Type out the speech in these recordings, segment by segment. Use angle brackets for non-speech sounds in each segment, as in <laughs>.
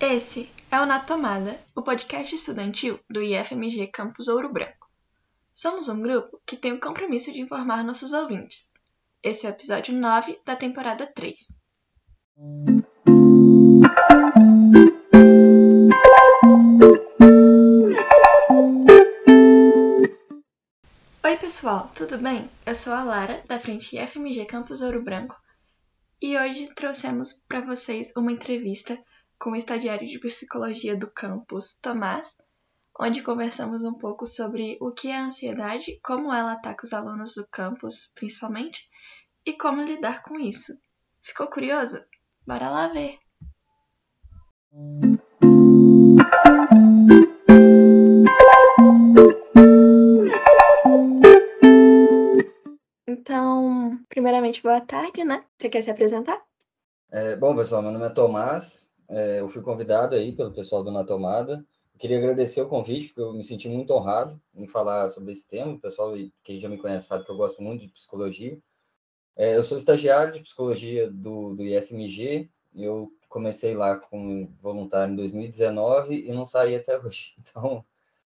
Esse é o Na Tomada, o podcast estudantil do IFMG Campus Ouro Branco. Somos um grupo que tem o compromisso de informar nossos ouvintes. Esse é o episódio 9 da temporada 3. Oi, pessoal, tudo bem? Eu sou a Lara, da frente IFMG Campus Ouro Branco, e hoje trouxemos para vocês uma entrevista com o estagiário de psicologia do campus, Tomás, onde conversamos um pouco sobre o que é a ansiedade, como ela ataca os alunos do campus, principalmente, e como lidar com isso. Ficou curioso? Bora lá ver! Então, primeiramente, boa tarde, né? Você quer se apresentar? É, bom, pessoal, meu nome é Tomás, é, eu fui convidado aí pelo pessoal do Na Tomada. Queria agradecer o convite, porque eu me senti muito honrado em falar sobre esse tema. O pessoal que já me conhece sabe que eu gosto muito de psicologia. É, eu sou estagiário de psicologia do, do IFMG. Eu comecei lá como voluntário em 2019 e não saí até hoje. <laughs> Então,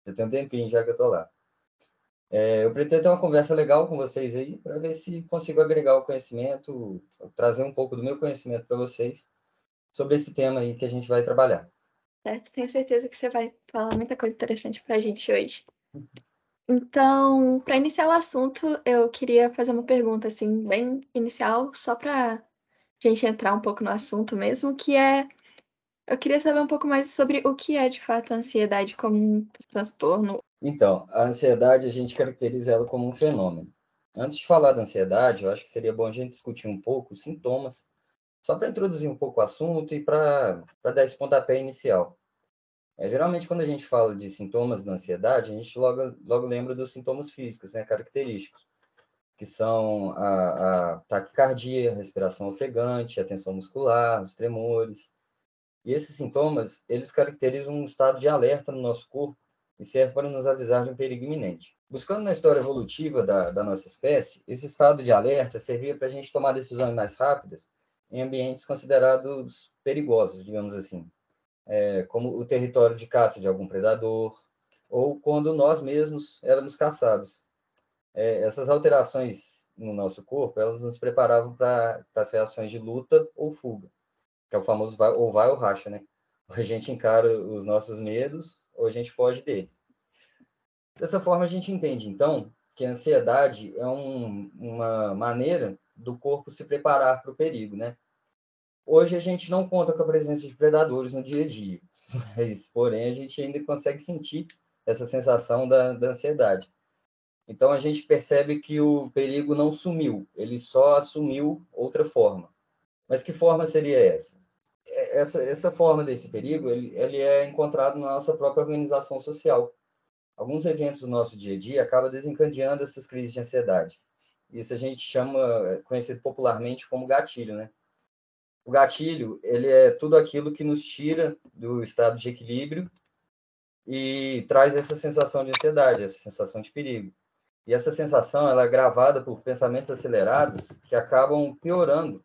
já tem um tempinho já que eu estou lá. É, eu pretendo ter uma conversa legal com vocês aí, para ver se consigo agregar o conhecimento, trazer um pouco do meu conhecimento para vocês sobre esse tema aí que a gente vai trabalhar. Certo, tenho certeza que você vai falar muita coisa interessante para a gente hoje. Então, para iniciar o assunto, eu queria fazer uma pergunta assim, bem inicial, só para a gente entrar um pouco no assunto mesmo, que é eu queria saber um pouco mais sobre o que é de fato a ansiedade como um transtorno. Então, a ansiedade a gente caracteriza ela como um fenômeno. Antes de falar da ansiedade, eu acho que seria bom a gente discutir um pouco os sintomas só para introduzir um pouco o assunto e para dar esse pontapé inicial. É, geralmente, quando a gente fala de sintomas da ansiedade, a gente logo, logo lembra dos sintomas físicos, né, característicos, que são a, a taquicardia, respiração ofegante, a tensão muscular, os tremores. E esses sintomas, eles caracterizam um estado de alerta no nosso corpo e servem para nos avisar de um perigo iminente. Buscando na história evolutiva da, da nossa espécie, esse estado de alerta servia para a gente tomar decisões mais rápidas em ambientes considerados perigosos, digamos assim, é, como o território de caça de algum predador, ou quando nós mesmos éramos caçados. É, essas alterações no nosso corpo, elas nos preparavam para as reações de luta ou fuga, que é o famoso vai, ou vai ou racha, né? Ou a gente encara os nossos medos, ou a gente foge deles. Dessa forma, a gente entende, então, que a ansiedade é um, uma maneira do corpo se preparar para o perigo, né? Hoje a gente não conta com a presença de predadores no dia a dia, <laughs> mas, porém, a gente ainda consegue sentir essa sensação da, da ansiedade. Então, a gente percebe que o perigo não sumiu, ele só assumiu outra forma. Mas que forma seria essa? É, essa, essa forma desse perigo, ele, ele é encontrado na nossa própria organização social. Alguns eventos do nosso dia a dia acabam desencadeando essas crises de ansiedade. Isso a gente chama, é conhecido popularmente como gatilho, né? O gatilho, ele é tudo aquilo que nos tira do estado de equilíbrio e traz essa sensação de ansiedade, essa sensação de perigo. E essa sensação, ela é gravada por pensamentos acelerados que acabam piorando,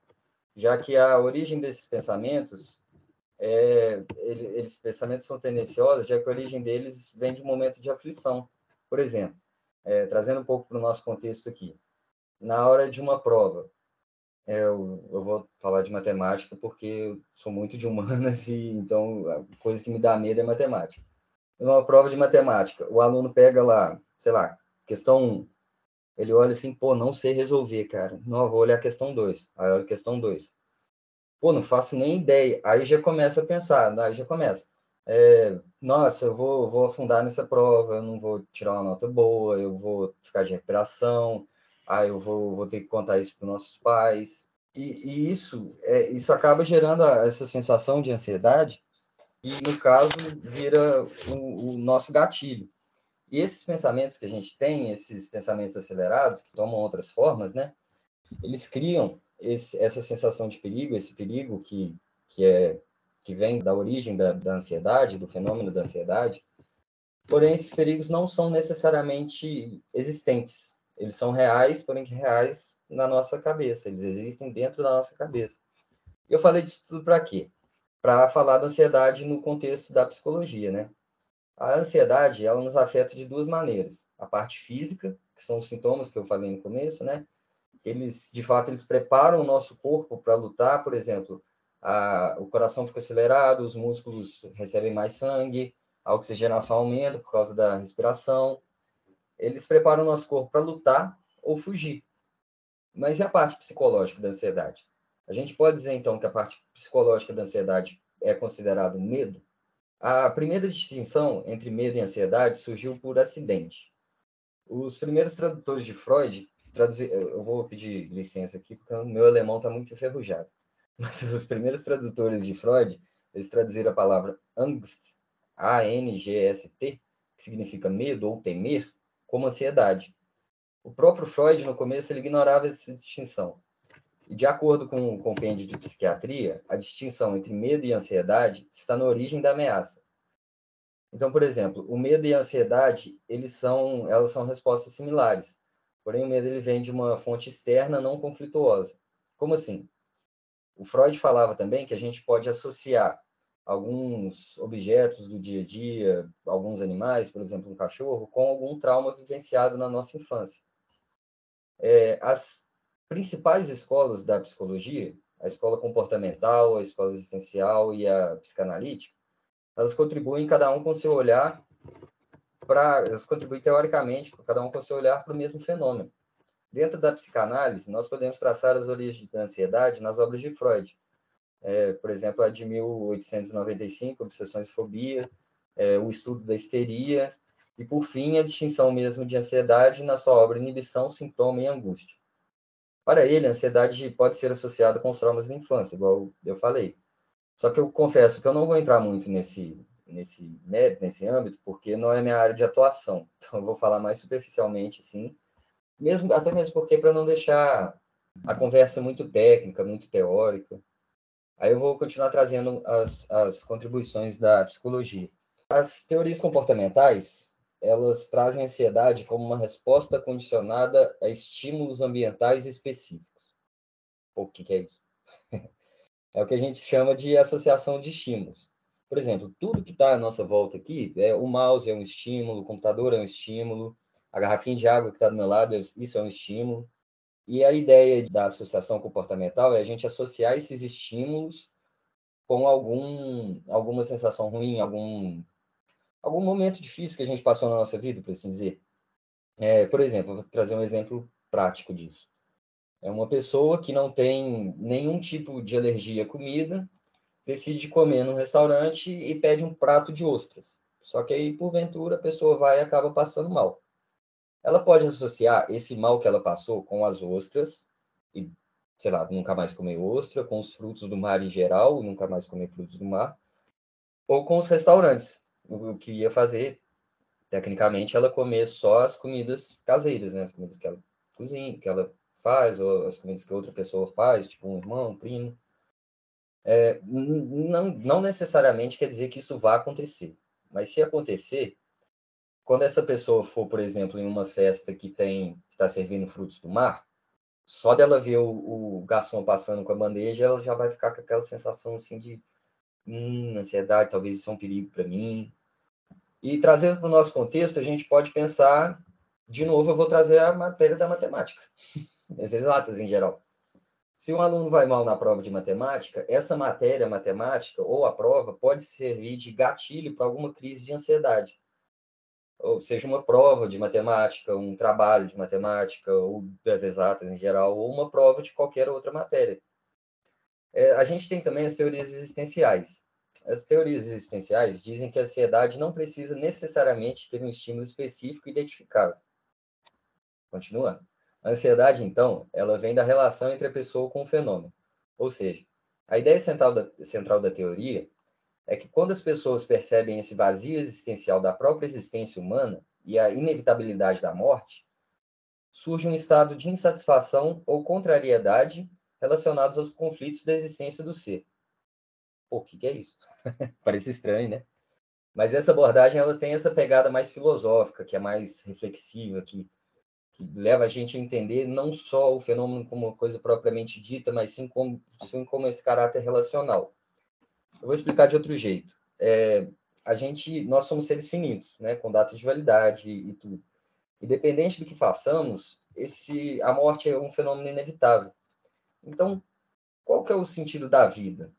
já que a origem desses pensamentos é, eles pensamentos são tendenciosos, já que a origem deles vem de um momento de aflição. Por exemplo, é, trazendo um pouco para o nosso contexto aqui, na hora de uma prova. É, eu, eu, vou falar de matemática porque eu sou muito de humanas <laughs> e então a coisa que me dá medo é matemática. Numa prova de matemática, o aluno pega lá, sei lá, questão 1. Ele olha assim, pô, não sei resolver, cara. Não, vou olhar a questão 2. Aí olha a questão 2. Pô, não faço nem ideia. Aí já começa a pensar, aí já começa. É, nossa, eu vou, vou afundar nessa prova, eu não vou tirar uma nota boa, eu vou ficar de recuperação, ah, eu vou, vou ter que contar isso para os nossos pais. E, e, isso, é, isso acaba gerando essa sensação de ansiedade, e no caso vira o, o nosso gatilho. E esses pensamentos que a gente tem, esses pensamentos acelerados, que tomam outras formas, né? Eles criam esse, essa sensação de perigo, esse perigo que, que, é, que vem da origem da, da ansiedade, do fenômeno da ansiedade. Porém, esses perigos não são necessariamente existentes. Eles são reais, porém reais na nossa cabeça. Eles existem dentro da nossa cabeça. Eu falei disso tudo para quê? para falar da ansiedade no contexto da psicologia, né? A ansiedade, ela nos afeta de duas maneiras. A parte física, que são os sintomas que eu falei no começo, né? Eles, de fato, eles preparam o nosso corpo para lutar, por exemplo, a, o coração fica acelerado, os músculos recebem mais sangue, a oxigenação aumenta por causa da respiração. Eles preparam o nosso corpo para lutar ou fugir. Mas e a parte psicológica da ansiedade? A gente pode dizer, então, que a parte psicológica da ansiedade é considerado medo? A primeira distinção entre medo e ansiedade surgiu por acidente. Os primeiros tradutores de Freud traduziram. Eu vou pedir licença aqui, porque o meu alemão está muito enferrujado. <laughs> Mas os primeiros tradutores de Freud, eles traduziram a palavra Angst, A-N-G-S-T, que significa medo ou temer, como ansiedade. O próprio Freud, no começo, ele ignorava essa distinção. E, de acordo com o compêndio de psiquiatria, a distinção entre medo e ansiedade está na origem da ameaça. Então, por exemplo, o medo e a ansiedade, eles são, elas são respostas similares. Porém, o medo ele vem de uma fonte externa não conflituosa. Como assim? O Freud falava também que a gente pode associar alguns objetos do dia a dia, alguns animais, por exemplo, um cachorro, com algum trauma vivenciado na nossa infância. É, as principais escolas da psicologia, a escola comportamental, a escola existencial e a psicanalítica, elas contribuem cada um com seu olhar para, elas contribuem teoricamente, cada um com seu olhar para o mesmo fenômeno. Dentro da psicanálise, nós podemos traçar as origens da ansiedade nas obras de Freud. É, por exemplo, a de 1895, Obsessões e Fobia, é, o estudo da histeria, e, por fim, a distinção mesmo de ansiedade na sua obra Inibição, Sintoma e Angústia. Para ele, a ansiedade pode ser associada com os traumas da infância, igual eu falei. Só que eu confesso que eu não vou entrar muito nesse, nesse, nesse âmbito, porque não é minha área de atuação. <laughs> Então, eu vou falar mais superficialmente, assim, mesmo, até mesmo porque para não deixar a conversa muito técnica, muito teórica. Aí eu vou continuar trazendo as, as contribuições da psicologia. As teorias comportamentais, elas trazem ansiedade como uma resposta condicionada a estímulos ambientais específicos. O que, que é isso? <laughs> é o que a gente chama de associação de estímulos. Por exemplo, tudo que está à nossa volta aqui, é, o mouse é um estímulo, o computador é um estímulo, a garrafinha de água que está do meu lado, isso é um estímulo. E a ideia da associação comportamental é a gente associar esses estímulos com algum, alguma sensação ruim, algum, algum momento difícil que a gente passou na nossa vida, por assim dizer. É, por exemplo, vou trazer um exemplo prático disso. É uma pessoa que não tem nenhum tipo de alergia à comida, decide comer num restaurante e pede um prato de ostras. Só que aí, porventura, a pessoa vai e acaba passando mal ela pode associar esse mal que ela passou com as ostras e, sei lá, nunca mais comer ostra, com os frutos do mar em geral, nunca mais comer frutos do mar, ou com os restaurantes, o que ia fazer, tecnicamente, ela comer só as comidas caseiras, né? As comidas que ela cozinha, que ela faz, ou as comidas que outra pessoa faz, tipo um irmão, um primo. É, não, não necessariamente quer dizer que isso vá acontecer, mas se acontecer, quando essa pessoa for, por exemplo, em uma festa que tem que está servindo frutos do mar, só dela ver o, o, garçom passando com a bandeja, ela já vai ficar com aquela sensação assim de hum, ansiedade, talvez isso é um perigo para mim. E trazendo para o nosso contexto, a gente pode pensar, de novo, eu vou trazer a matéria da matemática, <laughs> as exatas em geral. Se um aluno vai mal na prova de matemática, essa matéria matemática ou a prova pode servir de gatilho para alguma crise de ansiedade ou seja uma prova de matemática, um trabalho de matemática, ou das exatas em geral, ou uma prova de qualquer outra matéria. É, a gente tem também as teorias existenciais. As teorias existenciais dizem que a ansiedade não precisa necessariamente ter um estímulo específico identificável. Continuando. A ansiedade, então, ela vem da relação entre a pessoa com o fenômeno. Ou seja, a ideia central da, central da teoria é que quando as pessoas percebem esse vazio existencial da própria existência humana e a inevitabilidade da morte, surge um estado de insatisfação ou contrariedade relacionados aos conflitos da existência do ser. Pô, o que, que é isso? <laughs> Parece estranho, né? Mas essa abordagem ela tem essa pegada mais filosófica, que é mais reflexiva, que, que leva a gente a entender não só o fenômeno como uma coisa propriamente dita, mas sim como, sim como esse caráter relacional Eu vou explicar de outro jeito. É, a gente, nós somos seres finitos, né, com data de validade e, e tudo. Independente do que façamos, esse, a morte é um fenômeno inevitável. Então, qual que é o sentido da vida?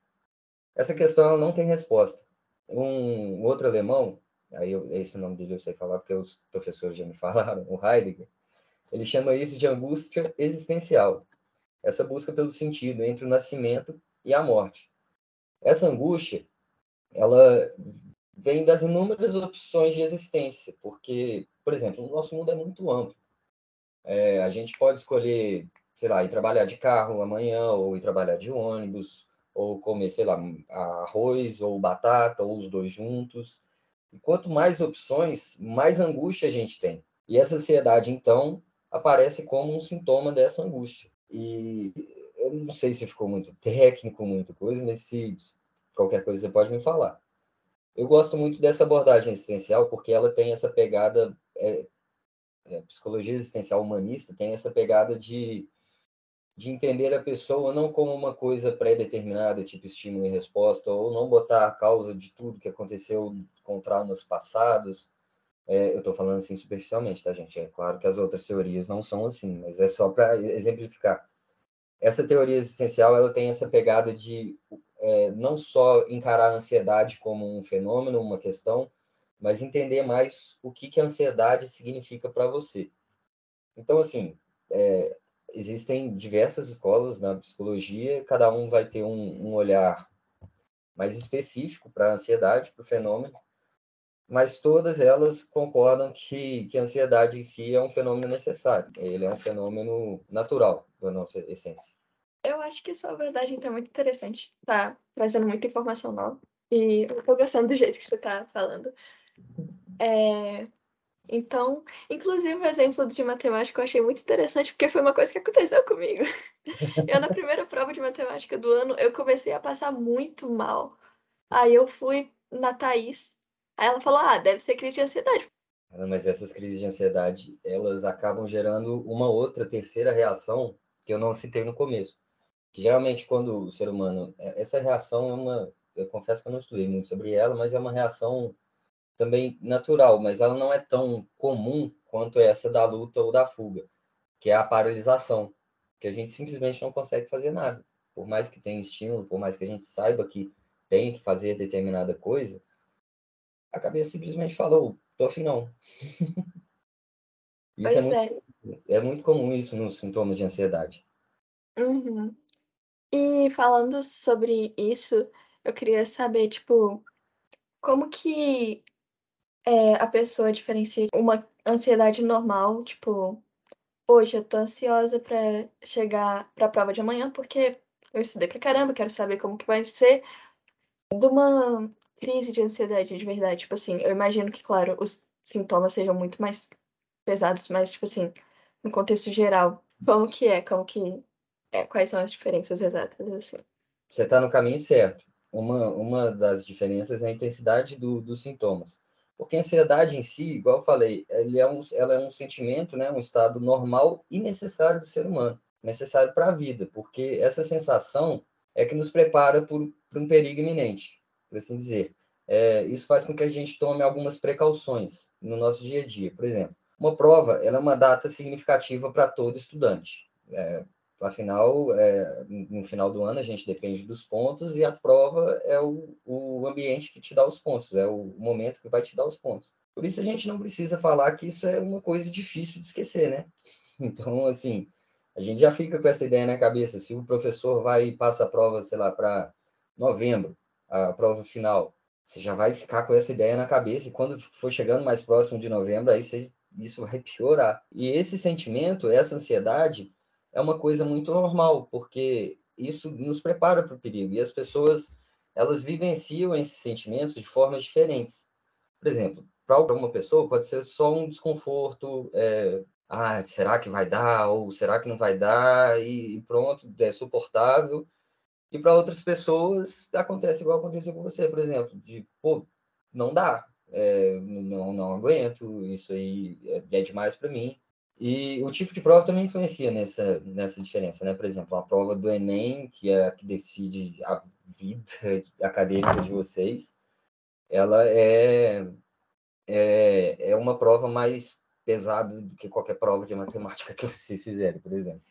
Essa questão ela não tem resposta. Um, um outro alemão, aí eu, esse nome dele eu sei falar porque os professores já me <laughs> falaram, o Heidegger, ele chama isso de angústia existencial. Essa busca pelo sentido entre o nascimento e a morte. Essa angústia, ela vem das inúmeras opções de existência, porque, por exemplo, o nosso mundo é muito amplo. É, a gente pode escolher, sei lá, ir trabalhar de carro amanhã, ou ir trabalhar de ônibus, ou comer, sei lá, arroz ou batata, ou os dois juntos. E quanto mais opções, mais angústia a gente tem. E essa ansiedade, então, aparece como um sintoma dessa angústia. E eu não sei se ficou muito técnico, muita coisa, mas se qualquer coisa você pode me falar. Eu gosto muito dessa abordagem existencial porque ela tem essa pegada, é, é, psicologia existencial humanista tem essa pegada de, de entender a pessoa não como uma coisa pré-determinada, tipo estímulo e resposta, ou não botar a causa de tudo que aconteceu com traumas passados, é, eu estou falando assim superficialmente, tá, gente? É claro que as outras teorias não são assim, mas é só para exemplificar. Essa teoria existencial ela tem essa pegada de é, não só encarar a ansiedade como um fenômeno, uma questão, mas entender mais o que, que a ansiedade significa para você. Então, assim, é, existem diversas escolas na psicologia, cada um vai ter um, um olhar mais específico para a ansiedade, para o fenômeno, mas todas elas concordam que, que a ansiedade em si é um fenômeno necessário, ele é um fenômeno natural da nossa essência. Eu acho que sua abordagem está muito interessante, tá trazendo muita informação nova, e eu tô gostando do jeito que você está falando. É... Então, inclusive o exemplo de matemática eu achei muito interessante, porque foi uma coisa que aconteceu comigo. <laughs> Eu, na primeira prova de matemática do ano, eu comecei a passar muito mal. Aí eu fui na Thaís, Aí ela falou: ah, deve ser crise de ansiedade. Mas essas crises de ansiedade, elas acabam gerando uma outra terceira reação que eu não citei no começo. Que geralmente quando o ser humano, é, essa reação é uma, eu confesso que eu não estudei muito sobre ela, mas é uma reação também natural, mas ela não é tão comum quanto essa da luta ou da fuga, que é a paralisação, que a gente simplesmente não consegue fazer nada. Por mais que tenha estímulo, por mais que a gente saiba que tem que fazer determinada coisa, a cabeça simplesmente falou, tô afim não. <laughs> isso é muito, é. é muito comum isso nos sintomas de ansiedade. Uhum. E falando sobre isso, eu queria saber, tipo, como que é, a pessoa diferencia uma ansiedade normal, tipo, hoje eu tô ansiosa para chegar para a prova de amanhã porque eu estudei pra caramba, quero saber como que vai ser, de uma crise de ansiedade de verdade. Tipo assim, eu imagino que, claro, os sintomas sejam muito mais pesados, mas, tipo assim, no contexto geral, como que é? Como que é? Quais são as diferenças exatas, assim? Você está no caminho certo. Uma, uma das diferenças é a intensidade do, dos sintomas. Porque a ansiedade em si, igual eu falei, ele é um, ela é um sentimento, né, um estado normal e necessário do ser humano, necessário para a vida, porque essa sensação é que nos prepara por um perigo iminente por assim dizer. É, isso faz com que a gente tome algumas precauções no nosso dia a dia. Por exemplo, uma prova ela é uma data significativa para todo estudante. É, afinal, é, no final do ano a gente depende dos pontos e a prova é o, o ambiente que te dá os pontos, é o momento que vai te dar os pontos. Por isso a gente não precisa falar que isso é uma coisa difícil de esquecer, né? <laughs> Então, assim, a gente já fica com essa ideia na cabeça. Se o professor vai e passa a prova, sei lá, para novembro, a prova final, você já vai ficar com essa ideia na cabeça e quando for chegando mais próximo de novembro, aí você, isso vai piorar. E esse sentimento, essa ansiedade, é uma coisa muito normal, porque isso nos prepara para o perigo. E as pessoas, elas vivenciam esses sentimentos de formas diferentes. Por exemplo, para uma pessoa pode ser só um desconforto, é, ah, será que vai dar? Ou será que não vai dar? E pronto, é suportável. E para outras pessoas acontece igual aconteceu com você, por exemplo, de pô, não dá, é, não, não aguento, isso aí é, é demais para mim. E o tipo de prova também influencia nessa, nessa diferença, né? Por exemplo, a prova do Enem, que é a que decide a vida <laughs> acadêmica de vocês, ela é, é, é uma prova mais pesada do que qualquer prova de matemática <laughs> que vocês fizerem, por exemplo.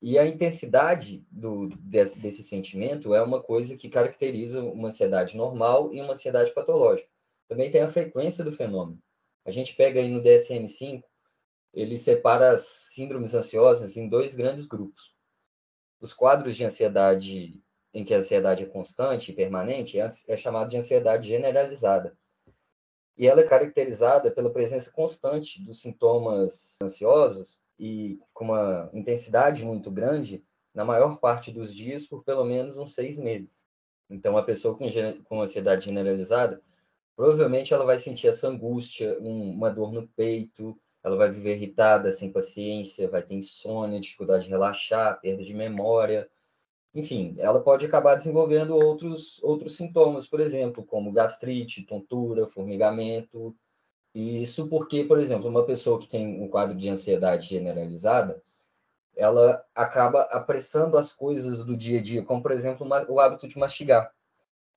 E a intensidade do, desse, desse sentimento é uma coisa que caracteriza uma ansiedade normal e uma ansiedade patológica. Também tem a frequência do fenômeno. A gente pega aí no DSM-5, ele separa as síndromes ansiosas em dois grandes grupos. Os quadros de ansiedade em que a ansiedade é constante e permanente é, é chamado de ansiedade generalizada. E ela é caracterizada pela presença constante dos sintomas ansiosos e com uma intensidade muito grande na maior parte dos dias por pelo menos uns seis meses. Então, a pessoa com, com ansiedade generalizada, provavelmente ela vai sentir essa angústia, um, uma dor no peito, ela vai viver irritada, sem paciência, vai ter insônia, dificuldade de relaxar, perda de memória. Enfim, ela pode acabar desenvolvendo outros, outros sintomas, por exemplo, como gastrite, tontura, formigamento, e isso porque, por exemplo, uma pessoa que tem um quadro de ansiedade generalizada, ela acaba apressando as coisas do dia a dia, como, por exemplo, o hábito de mastigar.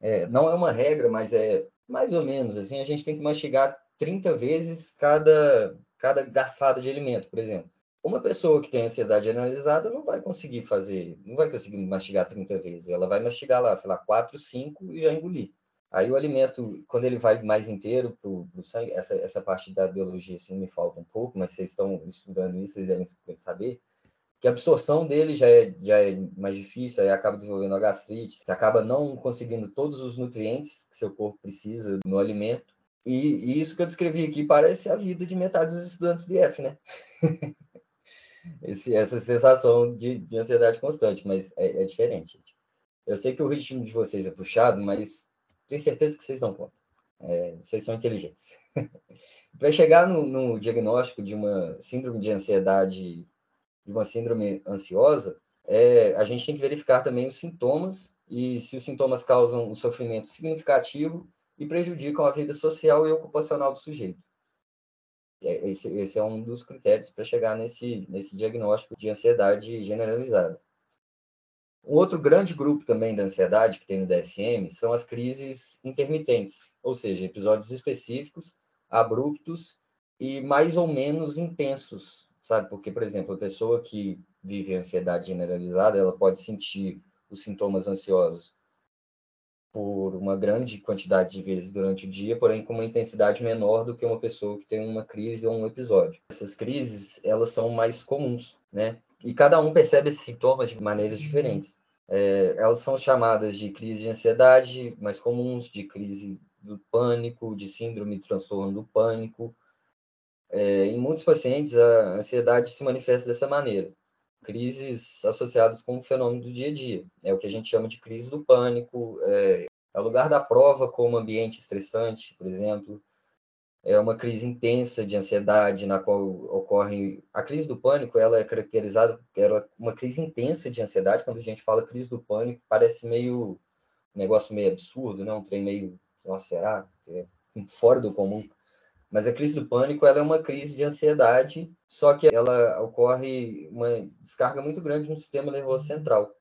É, não é uma regra, mas é mais ou menos assim, a gente tem que mastigar 30 vezes cada, cada garfada de alimento, por exemplo. Uma pessoa que tem ansiedade generalizada não vai conseguir fazer, não vai conseguir mastigar 30 vezes. Ela vai mastigar lá, sei lá, 4, 5 e já engolir. Aí o alimento, quando ele vai mais inteiro para o sangue, essa, essa parte da biologia assim, me falta um pouco, mas vocês estão estudando isso, vocês devem saber, que a absorção dele já é, já é mais difícil, aí acaba desenvolvendo a gastrite, você acaba não conseguindo todos os nutrientes que seu corpo precisa no alimento. E, e isso que eu descrevi aqui parece a vida de metade dos estudantes do IF, né? <laughs> Esse, essa sensação de, de ansiedade constante, mas é, é diferente. Eu sei que o ritmo de vocês é puxado, mas tenho certeza que vocês dão conta. É, vocês são inteligentes. <laughs> Para chegar no, no, diagnóstico de uma síndrome de ansiedade, de uma síndrome ansiosa, é, a gente tem que verificar também os sintomas e se os sintomas causam um sofrimento significativo e prejudicam a vida social e ocupacional do sujeito. É, esse, esse é um dos critérios para chegar nesse, nesse diagnóstico de ansiedade generalizada. Um outro grande grupo também da ansiedade que tem no DSM são as crises intermitentes, ou seja, episódios específicos, abruptos e mais ou menos intensos, sabe? Porque, por exemplo, a pessoa que vive ansiedade generalizada, ela pode sentir os sintomas ansiosos por uma grande quantidade de vezes durante o dia, porém com uma intensidade menor do que uma pessoa que tem uma crise ou um episódio. Essas crises, elas são mais comuns, né? E cada um percebe esses sintomas de maneiras diferentes. É, elas são chamadas de crise de ansiedade mais comuns, de crise do pânico, de síndrome de transtorno do pânico. É, em muitos pacientes, a ansiedade se manifesta dessa maneira. Crises associadas com o fenômeno do dia a dia. É o que a gente chama de crise do pânico. É, é o lugar da prova como ambiente estressante, por exemplo é uma crise intensa de ansiedade na qual ocorre a crise do pânico ela é caracterizada ela é uma crise intensa de ansiedade. Quando a gente fala crise do pânico parece meio um negócio meio absurdo não um trem meio nossa será? É fora do comum. Mas a crise do pânico ela é uma crise de ansiedade só que ela ocorre uma descarga muito grande no sistema nervoso central.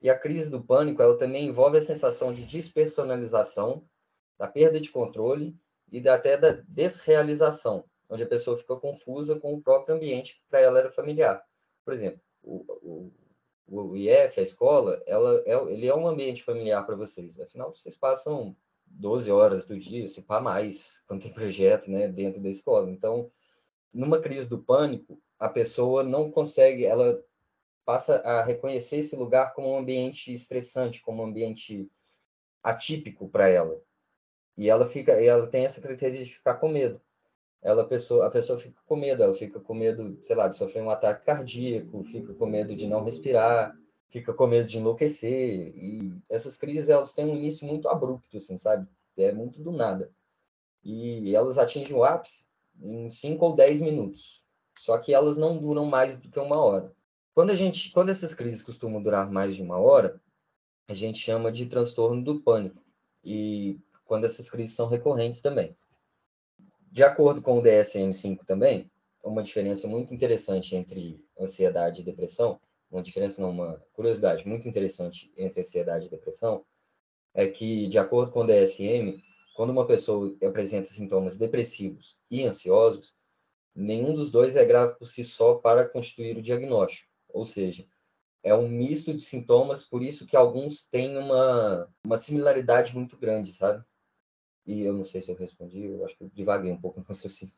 E a crise do pânico ela também envolve a sensação de despersonalização da perda de controle e até da desrealização, onde a pessoa fica confusa com o próprio ambiente que para ela era familiar. Por exemplo, o, o, o IF, a escola, ela é, ele é um ambiente familiar para vocês. Afinal, vocês passam 12 horas do dia, se pá mais, quando tem projeto né, dentro da escola. Então, numa crise do pânico, a pessoa não consegue, ela passa a reconhecer esse lugar como um ambiente estressante, como um ambiente atípico para ela. E ela fica, ela tem essa característica de ficar com medo. Ela, a pessoa, a pessoa fica com medo, ela fica com medo, sei lá, de sofrer um ataque cardíaco, fica com medo de não respirar, fica com medo de enlouquecer. E essas crises, elas têm um início muito abrupto, assim, sabe? É muito do nada. E elas atingem o ápice em 5 ou 10 minutos. Só que elas não duram mais do que uma hora. Quando a gente, quando essas crises costumam durar mais de uma hora, a gente chama de transtorno do pânico. E quando essas crises são recorrentes também. De acordo com o DSM-5 também, uma diferença muito interessante entre ansiedade e depressão, uma diferença não, uma curiosidade muito interessante entre ansiedade e depressão, é que, de acordo com o DSM, quando uma pessoa apresenta sintomas depressivos e ansiosos, nenhum dos dois é grave por si só para constituir o diagnóstico. Ou seja, é um misto de sintomas, por isso que alguns têm uma, uma similaridade muito grande, sabe? E eu não sei se eu respondi, eu acho que eu divaguei um pouco no <laughs> raciocínio.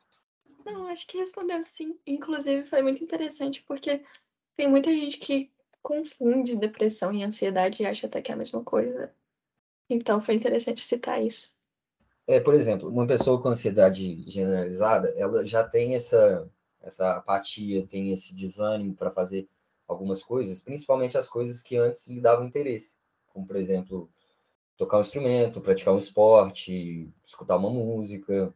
Não, acho que respondeu sim. Inclusive, foi muito interessante porque tem muita gente que confunde depressão e ansiedade e acha até que é a mesma coisa. Então, foi interessante citar isso. É, por exemplo, uma pessoa com ansiedade generalizada, ela já tem essa, essa apatia, tem esse desânimo para fazer algumas coisas, principalmente as coisas que antes lhe davam interesse, como, por exemplo, tocar um instrumento, praticar um esporte, escutar uma música.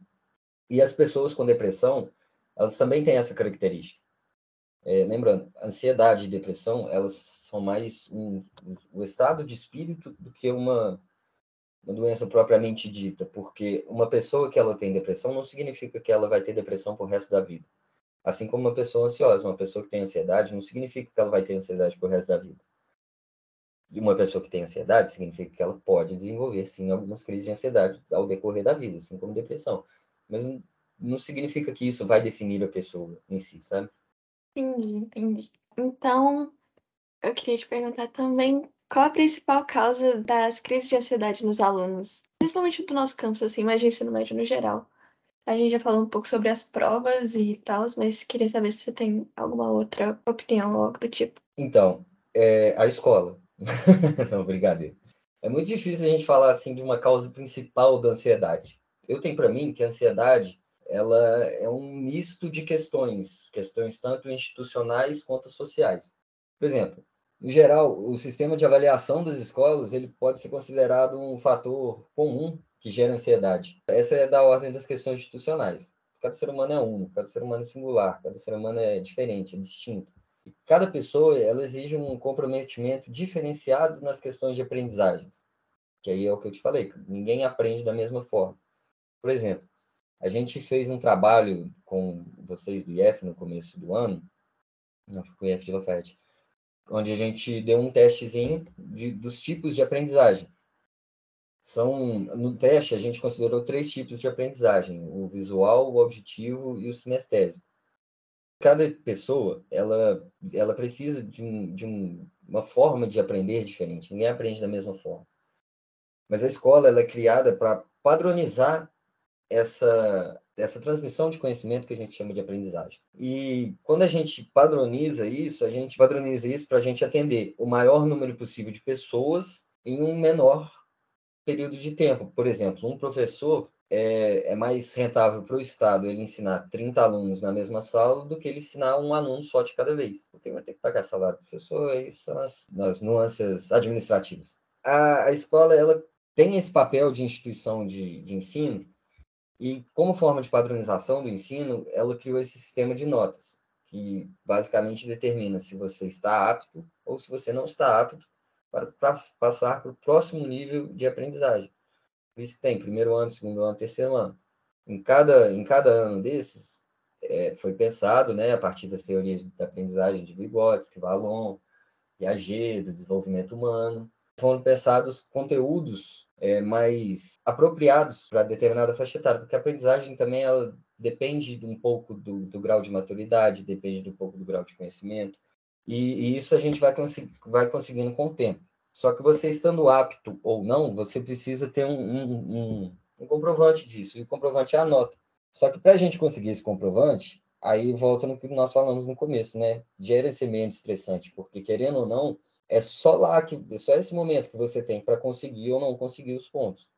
E as pessoas com depressão, elas também têm essa característica. É, lembrando, ansiedade e depressão, elas são mais um, um estado de espírito do que uma, uma doença propriamente dita, porque uma pessoa que ela tem depressão não significa que ela vai ter depressão por resto da vida. Assim como uma pessoa ansiosa, uma pessoa que tem ansiedade não significa que ela vai ter ansiedade por resto da vida. Uma pessoa que tem ansiedade significa que ela pode desenvolver, sim, algumas crises de ansiedade ao decorrer da vida, assim como depressão. Mas não significa que isso vai definir a pessoa em si, sabe? Entendi, entendi. Então, eu queria te perguntar também qual a principal causa das crises de ansiedade nos alunos, principalmente do nosso campus, assim, mas de ensino médio no geral. A gente já falou um pouco sobre as provas e tal, mas queria saber se você tem alguma outra opinião ou algo do tipo. Então, é, a escola. <laughs> Não, brincadeira. É muito difícil a gente falar assim de uma causa principal da ansiedade. Eu tenho para mim que a ansiedade ela é um misto de questões, questões tanto institucionais quanto sociais. Por exemplo, em geral, o sistema de avaliação das escolas ele pode ser considerado um fator comum que gera ansiedade. Essa é da ordem das questões institucionais. Cada ser humano é único, cada ser humano é singular, cada ser humano é diferente, é distinto. Cada pessoa ela exige um comprometimento diferenciado nas questões de aprendizagens. Que aí é o que eu te falei, ninguém aprende da mesma forma. Por exemplo, a gente fez um trabalho com vocês do IF no começo do ano, com o IF de Lafayette, onde a gente deu um testezinho de, dos tipos de aprendizagem. São, no teste, a gente considerou três tipos de aprendizagem: o visual, o objetivo e o sinestésico. Cada pessoa, ela, ela precisa de, um, de um, uma forma de aprender diferente. Ninguém aprende da mesma forma. Mas a escola ela é criada para padronizar essa, essa transmissão de conhecimento que a gente chama de aprendizagem. E quando a gente padroniza isso, a gente padroniza isso para a gente atender o maior número possível de pessoas em um menor período de tempo. Por exemplo, um professor é, é mais rentável para o Estado ele ensinar 30 alunos na mesma sala do que ele ensinar um aluno só de cada vez, porque vai ter que pagar salário do professor, aí são as, as nuances administrativas. A, a escola ela tem esse papel de instituição de, de ensino e, como forma de padronização do ensino, ela criou esse sistema de notas, que basicamente determina se você está apto ou se você não está apto para, para passar para o próximo nível de aprendizagem. Isso que tem primeiro ano, segundo ano, terceiro ano. Em cada, em cada ano desses, é, foi pensado, né, a partir das teorias da aprendizagem de Vygotsky, Vallon, Piaget, do desenvolvimento humano, foram pensados conteúdos é, mais apropriados para determinada faixa etária, porque a aprendizagem também ela depende um pouco do, do grau de maturidade, depende um pouco do grau de conhecimento, e, e isso a gente vai, vai conseguindo com o tempo. Só que você estando apto ou não, você precisa ter um, um, um, um comprovante disso, e o comprovante é a nota. Só que para a gente conseguir esse comprovante, aí volta no que nós falamos no começo, né? Gera esse meio estressante, porque querendo ou não, é só lá que é só esse momento que você tem para conseguir ou não conseguir os pontos.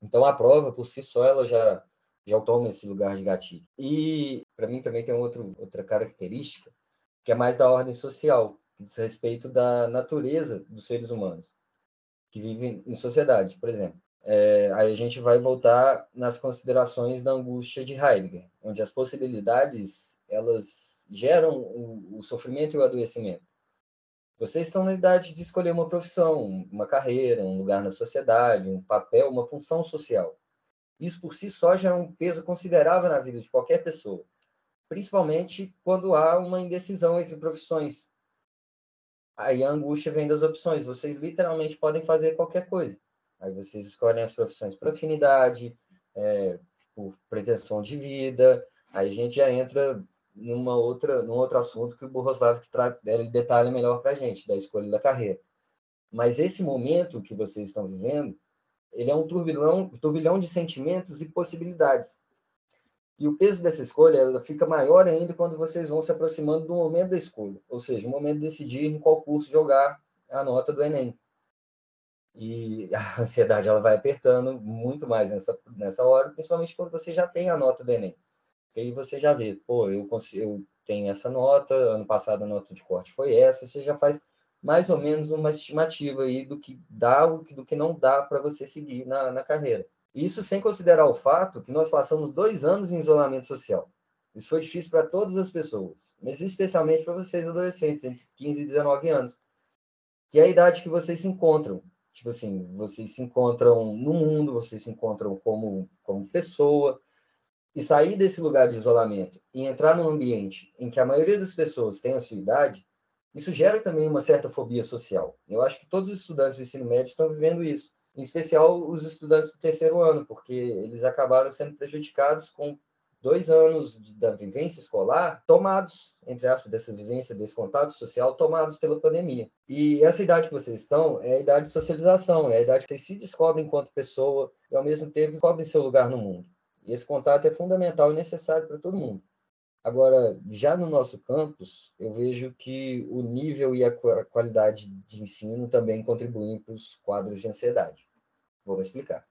Então a prova por si só ela já já toma esse lugar de gatilho. E para mim também tem outro, outra característica que é mais da ordem social, diz respeito da natureza dos seres humanos que vivem em sociedade, por exemplo. É, aí a gente vai voltar nas considerações da angústia de Heidegger, onde as possibilidades elas geram o, o sofrimento e o adoecimento. Vocês estão na idade de escolher uma profissão, uma carreira, um lugar na sociedade, um papel, uma função social. Isso por si só já é um peso considerável na vida de qualquer pessoa, principalmente quando há uma indecisão entre profissões. Aí a angústia vem das opções. Vocês literalmente podem fazer qualquer coisa. Aí vocês escolhem as profissões por afinidade, é, por pretensão de vida. Aí a gente já entra numa outra, num outro assunto que o Burroslavski ele detalha melhor para a gente, da escolha da carreira. Mas esse momento que vocês estão vivendo, ele é um turbilhão, turbilhão de sentimentos e possibilidades. E o peso dessa escolha ela fica maior ainda quando vocês vão se aproximando do momento da escolha, ou seja, o momento de decidir em qual curso jogar a nota do Enem. E <laughs> a ansiedade ela vai apertando muito mais nessa, nessa hora, principalmente quando você já tem a nota do Enem. Porque aí você já vê, pô, eu, consigo, eu tenho essa nota, ano passado a nota de corte foi essa, você já faz mais ou menos uma estimativa aí do que dá, do que não dá para você seguir na, na carreira. Isso sem considerar o fato que nós passamos dois anos em isolamento social. Isso foi difícil para todas as pessoas, mas especialmente para vocês adolescentes, entre 15 e 19 anos, que é a idade que vocês se encontram. Tipo assim, vocês se encontram no mundo, vocês se encontram como, como pessoa, e sair desse lugar de isolamento e entrar num ambiente em que a maioria das pessoas tem a sua idade, isso gera também uma certa fobia social. Eu acho que todos os estudantes do ensino médio estão vivendo isso, em especial os estudantes do terceiro ano, porque eles acabaram sendo prejudicados com dois anos de, da vivência escolar tomados, entre aspas, dessa vivência, desse contato social, tomados pela pandemia. E essa idade que vocês estão é a idade de socialização, é a idade que vocês se descobrem enquanto pessoa e, ao mesmo tempo, descobrem seu lugar no mundo. E esse contato é fundamental e necessário para todo mundo. Agora, já no nosso campus, eu vejo que o nível e a qualidade de ensino também contribuem para os quadros de ansiedade. Vou explicar.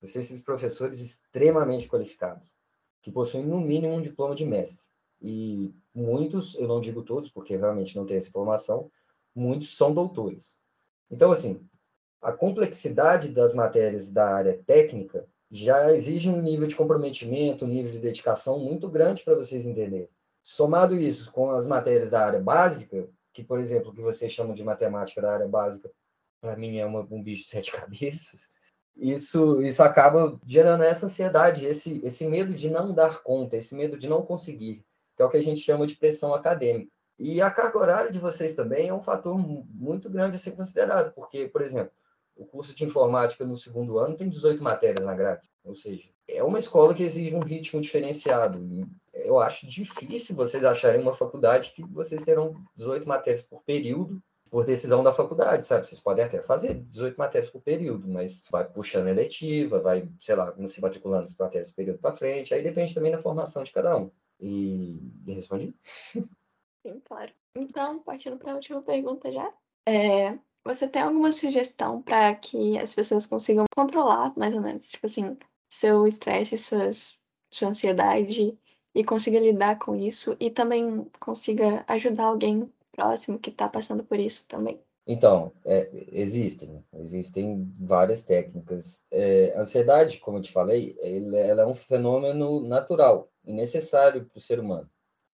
Vocês são professores extremamente qualificados, que possuem no mínimo um diploma de mestre. E muitos, eu não digo todos, porque realmente não tenho essa informação, muitos são doutores. Então, assim, a complexidade das matérias da área técnica já exige um nível de comprometimento, um nível de dedicação muito grande para vocês entenderem. Somado isso com as matérias da área básica, que, por exemplo, o que vocês chamam de matemática da área básica, para mim é uma, um bicho de sete <laughs> cabeças, isso, isso acaba gerando essa ansiedade, esse, esse medo de não dar conta, esse medo de não conseguir, que é o que a gente chama de pressão acadêmica. E a carga horária de vocês também é um fator muito grande a ser considerado, porque, por exemplo, o curso de informática no segundo ano tem 18 matérias na grade. Ou seja, é uma escola que exige um ritmo diferenciado. Eu acho difícil vocês acharem uma faculdade que vocês terão 18 matérias por período por decisão da faculdade, sabe? Vocês podem até fazer 18 matérias por período, mas vai puxando eletiva, vai, sei lá, se matriculando as matérias por período para frente, aí depende também da formação de cada um. E, e respondi? Sim, claro. Então, partindo para a última pergunta já. É, você tem alguma sugestão para que as pessoas consigam controlar, mais ou menos, tipo assim, seu estresse, sua ansiedade e consiga lidar com isso e também consiga ajudar alguém próximo que está passando por isso também? Então, é, existem, existem várias técnicas. É, ansiedade, como eu te falei, ela é um fenômeno natural e necessário para o ser humano.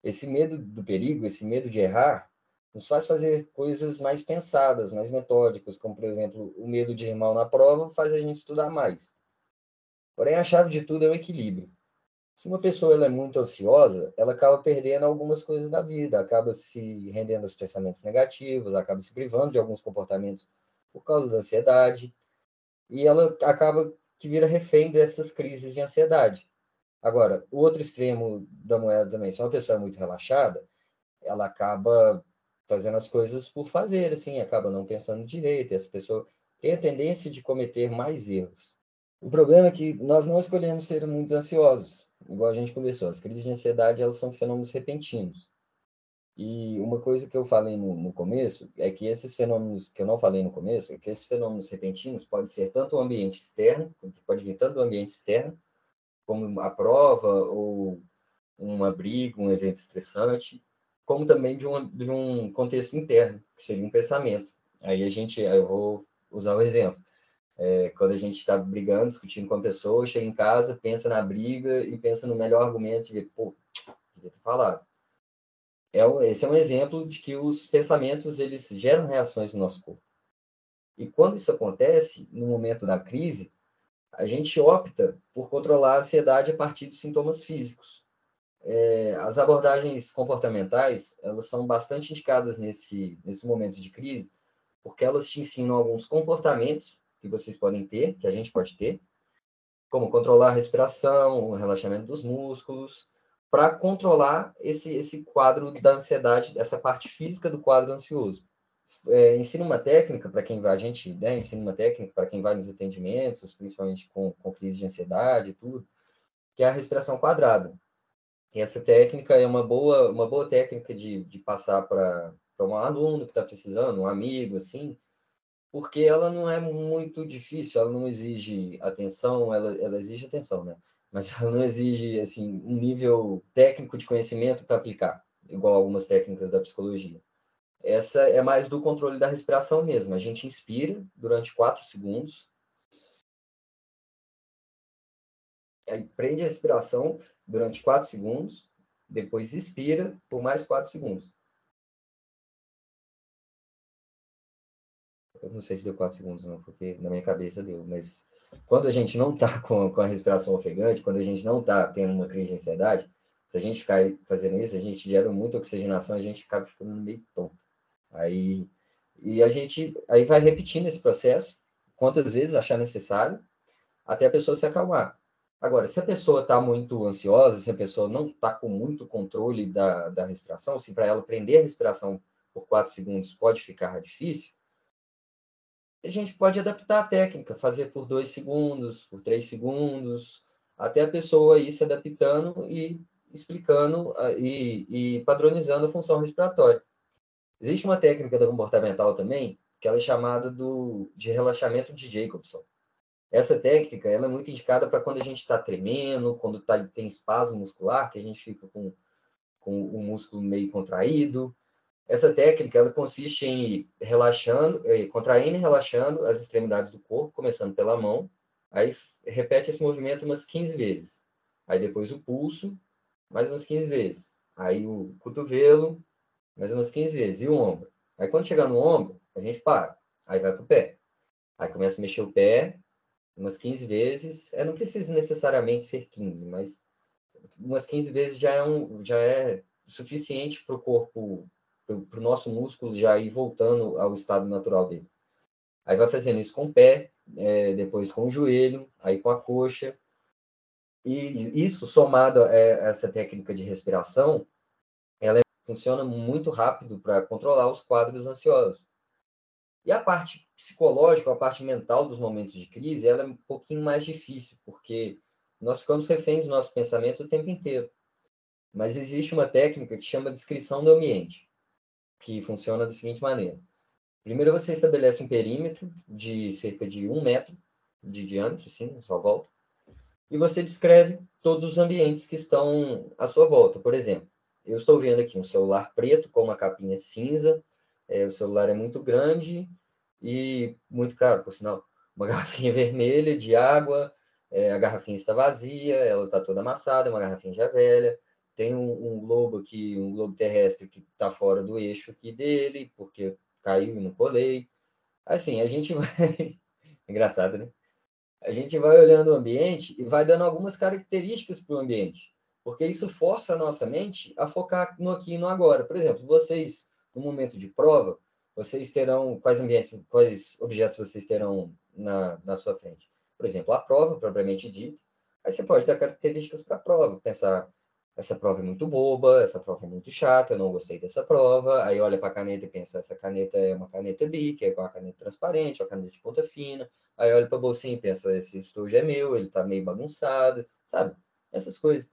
Esse medo do perigo, esse medo de errar, nos faz fazer coisas mais pensadas, mais metódicas, como, por exemplo, o medo de ir mal na prova faz a gente estudar mais. Porém, a chave de tudo é o equilíbrio. Se uma pessoa ela é muito ansiosa, ela acaba perdendo algumas coisas da vida, acaba se rendendo aos pensamentos negativos, acaba se privando de alguns comportamentos por causa da ansiedade, e ela acaba que vira refém dessas crises de ansiedade. Agora, o outro extremo da moeda também, se uma pessoa é muito relaxada, ela acaba fazendo as coisas por fazer, assim, acaba não pensando direito, e essa pessoa tem a tendência de cometer mais erros. O problema é que nós não escolhemos ser muito ansiosos, igual a gente conversou, as crises de ansiedade, elas são fenômenos repentinos. E uma coisa que eu falei no, no começo é que esses fenômenos, que eu não falei no começo, é que esses fenômenos repentinos podem ser tanto o ambiente externo, pode vir tanto do ambiente externo, como a prova ou um abrigo, um evento estressante, como também de um, de um contexto interno, que seria um pensamento. Aí a gente, eu vou usar um exemplo. É, quando a gente está brigando, discutindo com a pessoa, chega em casa, pensa na briga e pensa no melhor argumento de ver, pô, devia ter falado. É, esse é um exemplo de que os pensamentos, eles geram reações no nosso corpo. E quando isso acontece, no momento da crise, a gente opta por controlar a ansiedade a partir dos sintomas físicos é, as abordagens comportamentais elas são bastante indicadas nesse nesse momento de crise porque elas te ensinam alguns comportamentos que vocês podem ter, que a gente pode ter, como controlar a respiração, o relaxamento dos músculos, para controlar esse, esse quadro da ansiedade, essa parte física do quadro ansioso. É, ensina uma técnica para quem vai, a gente né, ensina uma técnica para quem vai nos atendimentos, principalmente com, com crise de ansiedade e tudo, que é a respiração quadrada. Essa técnica é uma boa, uma boa técnica de, de passar para um aluno que está precisando, um amigo, assim, porque ela não é muito difícil, ela não exige atenção, ela, ela exige atenção, né? Mas <laughs> ela não exige, assim, um nível técnico de conhecimento para aplicar, igual algumas técnicas da psicologia. Essa é mais do controle da respiração mesmo. A gente inspira durante quatro segundos, aí prende a respiração durante quatro segundos, depois expira por mais quatro segundos. Eu não sei se deu quatro segundos, não, porque na minha cabeça deu, mas quando a gente não está com, com a respiração ofegante, quando a gente não está tendo uma crise de ansiedade, se a gente ficar fazendo isso, a gente gera muita oxigenação, a gente acaba ficando meio tonto. Aí, e a gente aí vai repetindo esse processo, quantas vezes achar necessário, até a pessoa se acalmar. Agora, se a pessoa está muito ansiosa, se a pessoa não está com muito controle da, da respiração, se para ela prender a respiração por quatro segundos pode ficar difícil, a gente pode adaptar a técnica, fazer por dois segundos, por três segundos, até a pessoa ir se adaptando e explicando ah, e, e padronizando a função respiratória. Existe uma técnica da comportamental também, que ela é chamada do, de relaxamento de Jacobson. Essa técnica ela é muito indicada para quando a gente está tremendo, quando tá, tem espasmo muscular, que a gente fica com, com o músculo meio contraído, essa técnica ela consiste em relaxando, eh, contraindo e relaxando as extremidades do corpo, começando pela mão. Aí repete esse movimento umas 15 vezes. Aí depois o pulso, mais umas 15 vezes. Aí o cotovelo, mais umas 15 vezes. E o ombro. Aí quando chegar no ombro, a gente para. Aí vai para o pé. Aí começa a mexer o pé umas 15 vezes. É, não precisa necessariamente ser 15, mas umas 15 vezes já é, um, já é suficiente para o corpo para o nosso músculo já ir voltando ao estado natural dele. Aí vai fazendo isso com o pé, é, depois com o joelho, aí com a coxa. E isso somado a essa técnica de respiração, ela é, funciona muito rápido para controlar os quadros ansiosos. E a parte psicológica, a parte mental dos momentos de crise, ela é um pouquinho mais difícil, porque nós ficamos reféns dos nossos pensamentos o tempo inteiro. Mas existe uma técnica que chama descrição do ambiente que funciona da seguinte maneira. Primeiro você estabelece um perímetro de cerca de um metro de diâmetro, à sua volta, e você descreve todos os ambientes que estão à sua volta. Por exemplo, eu estou vendo aqui um celular preto com uma capinha cinza, é, o celular é muito grande e muito caro, por sinal. Uma <laughs> garrafinha vermelha de água, é, a garrafinha está vazia, ela está toda amassada, é uma garrafinha já velha, tem um, um globo aqui, um globo terrestre que está fora do eixo aqui dele, porque caiu e não colei. Assim, a gente <laughs> vai. Engraçado, né? A gente vai olhando o ambiente e vai dando algumas características para o ambiente, porque isso força a nossa mente a focar no aqui e no agora. Por exemplo, vocês, no momento de prova, vocês terão quais ambientes, quais objetos vocês terão na, na sua frente. Por exemplo, a prova, propriamente dita. Aí você pode dar características para a prova, pensar essa prova é muito boba, essa prova é muito chata, eu não gostei dessa prova. Aí olha para a caneta e pensa, essa caneta é uma caneta BIC, é uma caneta transparente, uma caneta de ponta fina. Aí olha para a bolsinha e pensa, esse estojo é meu, ele está meio bagunçado, sabe? Essas coisas.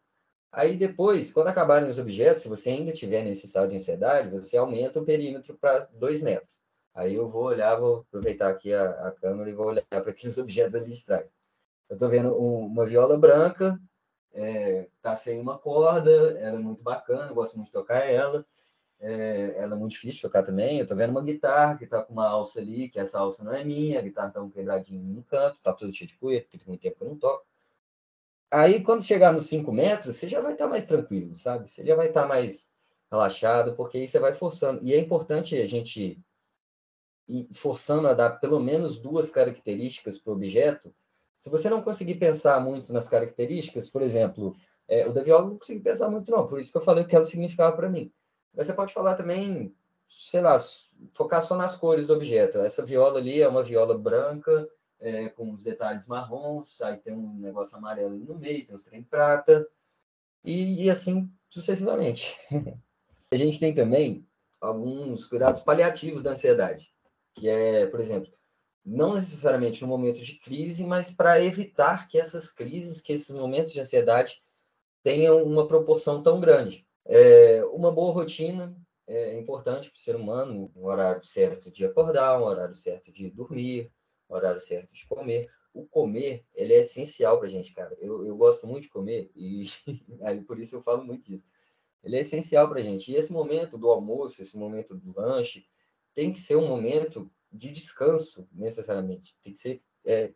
Aí depois, quando acabarem os objetos, se você ainda tiver nesse estado de ansiedade, você aumenta o perímetro para 2 metros. Aí eu vou olhar, vou aproveitar aqui a, a câmera e vou olhar para aqueles <laughs> objetos ali de trás. Eu estou vendo um, uma viola branca, é, tá sem uma corda, ela é muito bacana, eu gosto muito de tocar ela. É, ela é muito difícil de tocar também. Eu tô vendo uma guitarra que tá com uma alça ali, que essa alça não é minha, a guitarra tá um quebradinho no canto, tá tudo cheio de poeira, porque tem muito tempo que eu não toco. Aí, quando chegar nos 5 metros, você já vai estar tá mais tranquilo, sabe? Você já vai estar tá mais relaxado, porque aí você vai forçando. E é importante a gente ir forçando a dar pelo menos duas características para o objeto se você não conseguir pensar muito nas características, por exemplo, é, o da viola não consegui pensar muito, não, por isso que eu falei o que ela significava para mim. Mas você pode falar também, sei lá, focar só nas cores do objeto. Essa viola ali é uma viola branca, é, com os detalhes marrons, aí tem um negócio amarelo no meio, tem os trem prata, e, e assim sucessivamente. <laughs> a gente tem também alguns cuidados paliativos da ansiedade, que é, por exemplo, não necessariamente no momento de crise, mas para evitar que essas crises, que esses momentos de ansiedade tenham uma proporção tão grande. É, uma boa rotina é importante para o ser humano, um horário certo de acordar, um horário certo de dormir, horário certo de comer. O comer, ele é essencial para a gente, cara. Eu, eu gosto muito de comer e <laughs> aí por isso eu falo muito disso. Ele é essencial para a gente. E esse momento do almoço, esse momento do lanche, tem que ser um momento de descanso, necessariamente. Tem que ser é,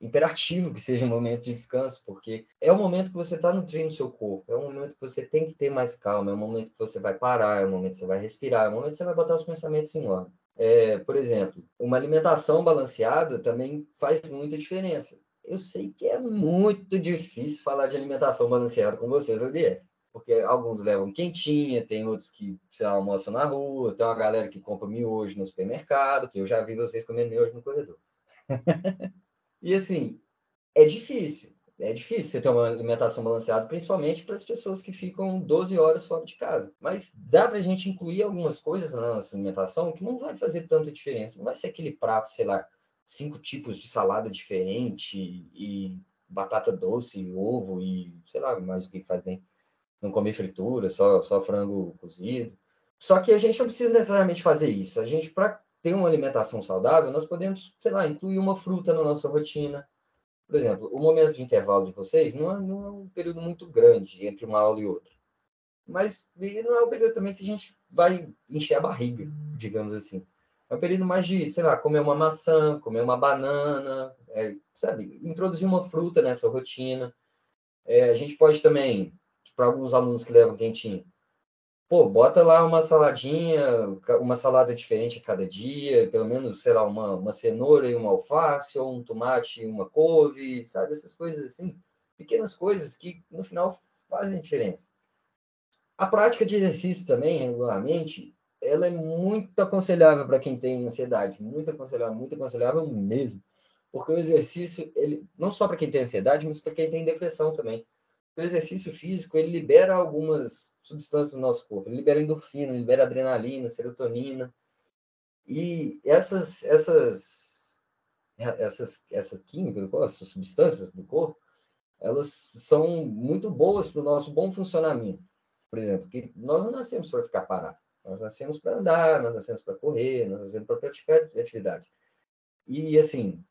imperativo que seja um momento de descanso, porque é o momento que você está nutrindo seu corpo, é um momento que você tem que ter mais calma, é um momento que você vai parar, é um momento que você vai respirar, é um momento que você vai botar os pensamentos em ordem. É, por exemplo, uma alimentação balanceada também faz muita diferença. Eu sei que é muito difícil falar de alimentação balanceada com vocês, DF porque alguns levam quentinha, tem outros que, sei lá, almoçam na rua, tem uma galera que compra miojo no supermercado, que eu já vi vocês comendo miojo no corredor. <laughs> e assim, é difícil. É difícil você ter uma alimentação balanceada, principalmente para as pessoas que ficam 12 horas fora de casa. Mas dá para a gente incluir algumas coisas na nossa alimentação que não vai fazer tanta diferença. Não vai ser aquele prato, sei lá, cinco tipos de salada diferente e batata doce, e ovo e sei lá mais o que faz bem não comer fritura, só, só frango cozido. Só que a gente não precisa necessariamente fazer isso. A gente, para ter uma alimentação saudável, nós podemos, sei lá, incluir uma fruta na nossa rotina. Por exemplo, o momento de intervalo de vocês não é, não é um período muito grande entre uma aula e outra. Mas não é um período também que a gente vai encher a barriga, digamos assim. É um período mais de, sei lá, comer uma maçã, comer uma banana, é, sabe? Introduzir uma fruta nessa rotina. É, a gente pode também para alguns alunos que levam quentinho. Pô, bota lá uma saladinha, uma salada diferente a cada dia, pelo menos, sei lá, uma, uma cenoura e uma alface, ou um tomate e uma couve, sabe? Essas coisas assim. Pequenas coisas que, no final, fazem diferença. A prática de exercício também, regularmente, ela é muito aconselhável para quem tem ansiedade, muito aconselhável, muito aconselhável mesmo. Porque o exercício, ele não só para quem tem ansiedade, mas para quem tem depressão também o exercício físico ele libera algumas substâncias no nosso corpo. Ele libera endorfina, libera adrenalina, serotonina. E essas essas essas essas químicas, essas substâncias do corpo, elas são muito boas para o nosso bom funcionamento. Por exemplo, que nós não nascemos para ficar parado. Nós nascemos para andar, nós nascemos para correr, nós nascemos para praticar atividade. E assim,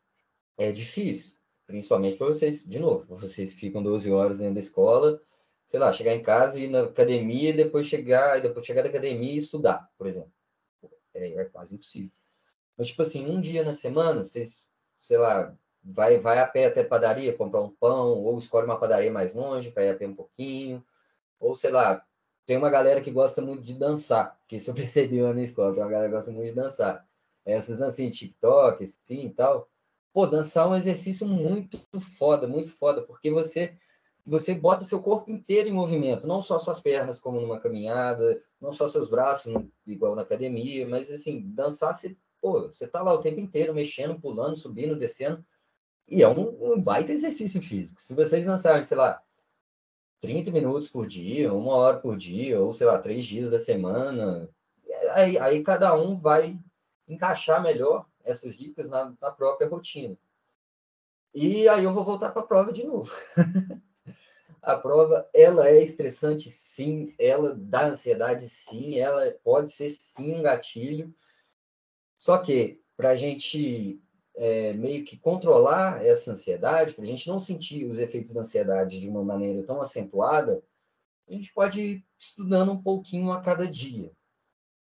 é difícil. Principalmente para vocês, de novo, vocês ficam 12 horas dentro da escola, sei lá, chegar em casa e ir na academia e depois chegar, e depois chegar da academia e estudar, por exemplo. É, é quase impossível. Mas, tipo assim, um dia na semana, vocês, sei lá, vai, vai a pé até a padaria comprar um pão, ou escolhe uma padaria mais longe para ir a pé um pouquinho, ou sei lá, tem uma galera que gosta muito de dançar, que isso eu <laughs> percebi lá na escola, tem uma galera que gosta muito de dançar. Essas dancinhas de TikTok, assim e tal. Pô, dançar é um exercício muito foda, muito foda, porque você você bota seu corpo inteiro em movimento, não só suas pernas, como numa caminhada, não só seus braços, igual na academia, mas assim, dançar, você, pô, você tá lá o tempo inteiro mexendo, pulando, subindo, descendo, e é um, um baita exercício físico. Se vocês dançarem, sei lá, 30 minutos por dia, uma hora por dia, ou sei lá, três dias da semana, aí, aí cada um vai encaixar melhor essas dicas na, na própria rotina. E aí eu vou voltar para a prova de novo. <laughs> a prova, ela é estressante, sim, ela dá ansiedade, sim, ela pode ser, sim, um gatilho. Só que, para a gente é, meio que controlar essa ansiedade, para a gente não sentir os efeitos da ansiedade de uma maneira tão acentuada, a gente pode ir estudando um pouquinho a cada dia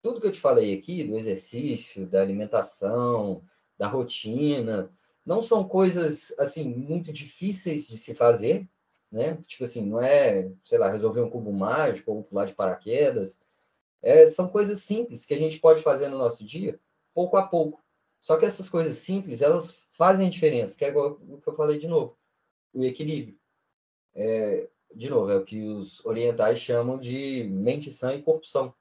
tudo que eu te falei aqui, do exercício, da alimentação, da rotina, não são coisas, assim, muito difíceis de se fazer, né? Tipo assim, não é, sei lá, resolver um cubo mágico ou pular de paraquedas. É, são coisas simples que a gente pode fazer no nosso dia, pouco a pouco. Só que essas coisas simples, elas fazem a diferença, que é igual o que eu falei de novo, o equilíbrio. É, de novo, é o que os orientais chamam de mente sã e corpo são.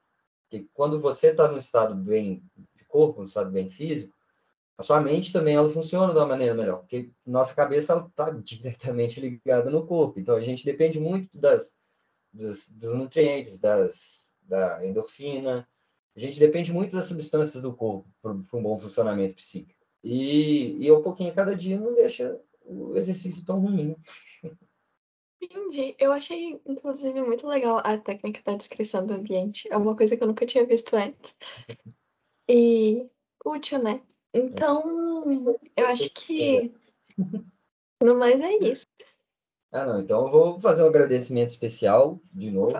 Porque quando você está no estado bem de corpo, no estado bem físico, a sua mente também ela funciona de uma maneira melhor, porque nossa cabeça está <laughs> diretamente ligada no corpo. Então a gente depende muito das, dos, dos nutrientes, das, da endorfina. A gente depende muito das substâncias do corpo para um bom funcionamento psíquico. E, e um pouquinho a cada dia não deixa o exercício tão ruim. Né? <laughs> Entendi. Eu achei, inclusive, muito legal a técnica da descrição do ambiente. É uma coisa que eu nunca tinha visto antes. E útil, né? Então, eu acho que <laughs> no mais é isso. Ah, não. Então eu vou fazer um agradecimento especial de novo.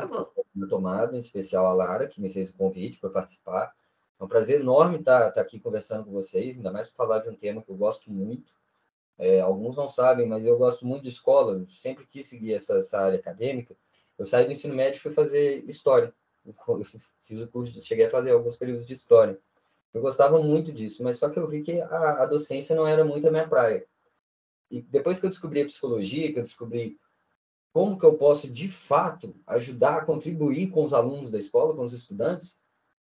Por tomada, em especial a Lara, que me fez o convite para participar. É um prazer enorme estar, estar aqui conversando com vocês, ainda mais para falar de um tema que eu gosto muito. É, alguns não sabem, mas eu gosto muito de escola, eu sempre quis seguir essa, essa área acadêmica. Eu saí do ensino médio e fui fazer história. Eu fiz o curso, cheguei a fazer alguns períodos de história. Eu gostava muito disso, mas só que eu vi que a, a docência não era muito a minha praia. E depois que eu descobri a psicologia, que eu descobri como que eu posso, de fato, ajudar a contribuir com os alunos da escola, com os estudantes,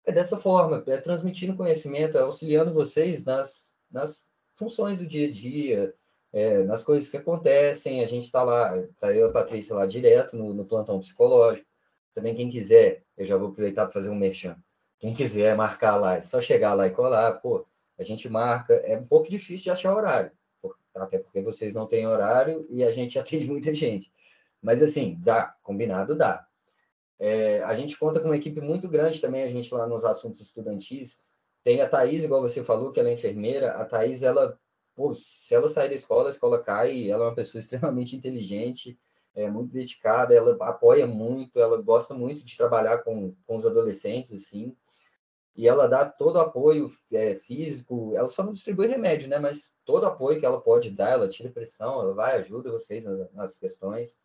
é dessa forma, é transmitindo conhecimento, é auxiliando vocês nas, nas funções do dia a dia, é, nas coisas que acontecem. A gente está lá, está eu e a Patrícia lá direto no, no plantão psicológico. Também quem quiser, eu já vou aproveitar para fazer um merchan. Quem quiser marcar lá, é só chegar lá e colar. Pô, a gente marca. É um pouco difícil de achar horário, até porque vocês não têm horário e a gente <laughs> atende muita gente. Mas assim, dá, combinado dá. É, a gente conta com uma equipe muito grande também, a gente lá nos assuntos estudantis. Tem a Thaís, igual você falou, que ela é enfermeira. A Thaís, ela, pô, se ela sair da escola, a escola cai. Ela é uma pessoa <laughs> extremamente inteligente, é muito dedicada, ela apoia muito, ela gosta muito de trabalhar com, com os adolescentes, assim e ela dá todo o apoio é, físico, ela só não distribui remédio, né? Mas todo o apoio que ela pode dar, ela tira pressão, ela vai, ajuda vocês nas, nas questões.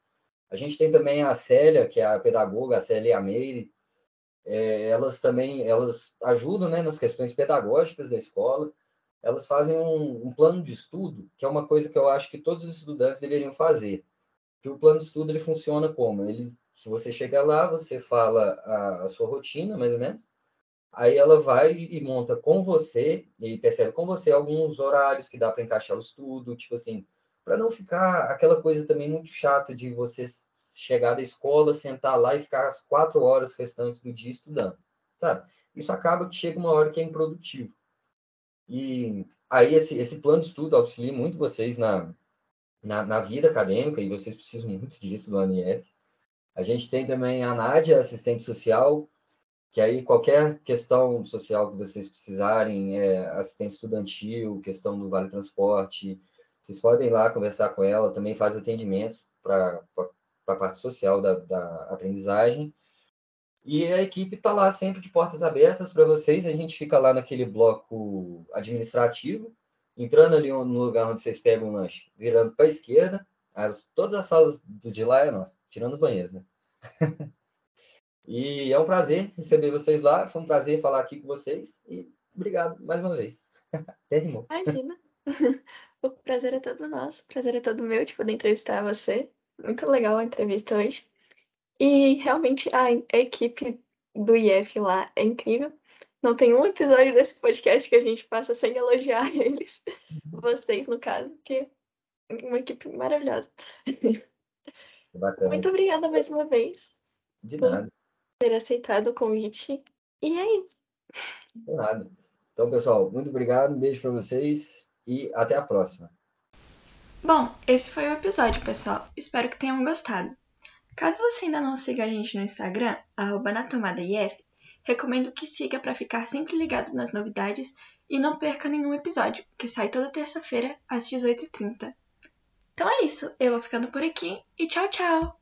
A gente tem também a Célia, que é a pedagoga, a Célia Meire, é, elas também, elas ajudam, né, nas questões pedagógicas da escola, elas fazem um, um, plano de estudo, que é uma coisa que eu acho que todos os estudantes deveriam fazer, que o plano de estudo, ele funciona como? Ele, se você chega lá, você fala a, a sua rotina, mais ou menos, Aí ela vai e monta com você e percebe com você alguns horários que dá para encaixar o estudo, tipo assim, para não ficar aquela coisa também muito chata de você chegar da escola, sentar lá e ficar as quatro horas restantes do dia estudando, sabe? Isso acaba que chega uma hora que é improdutivo. E aí esse, esse plano de estudo auxilia muito vocês na, na, na vida acadêmica, e vocês precisam muito disso do ANIF. A gente tem também a Nádia, assistente social, que aí qualquer questão social que vocês precisarem, é, assistência estudantil, questão do Vale Transporte, vocês podem ir lá conversar com ela, também faz atendimentos para a parte social da, da aprendizagem. E a equipe está lá sempre de portas abertas para vocês. A gente fica lá naquele bloco administrativo, entrando ali no lugar onde vocês pegam o lanche, virando para a esquerda. As, todas as salas do de lá é nossa, tirando os banheiros, né? <laughs> E é um prazer receber vocês lá, foi um prazer falar aqui com vocês e obrigado mais uma vez. <laughs> Até rimou. Imagina. <laughs> O prazer é todo nosso, o prazer é todo meu de poder entrevistar você. Muito legal a entrevista hoje. E realmente a, a equipe do IF lá é incrível. Não tem um episódio desse podcast que a gente passa sem elogiar <laughs> eles. Vocês, no caso, que é uma equipe maravilhosa. Bacana. Muito obrigada mais uma vez. De nada ter aceitado o convite. E é isso. De nada. Então, pessoal, muito obrigado, um beijo para vocês e até a próxima. Bom, esse foi o episódio, pessoal. Espero que tenham gostado. Caso você ainda não siga a gente no Instagram, @natomadaif, recomendo que siga para ficar sempre ligado nas novidades e não perca nenhum episódio, que sai toda terça-feira às 18h30. Então é isso, eu vou ficando por aqui e tchau, tchau!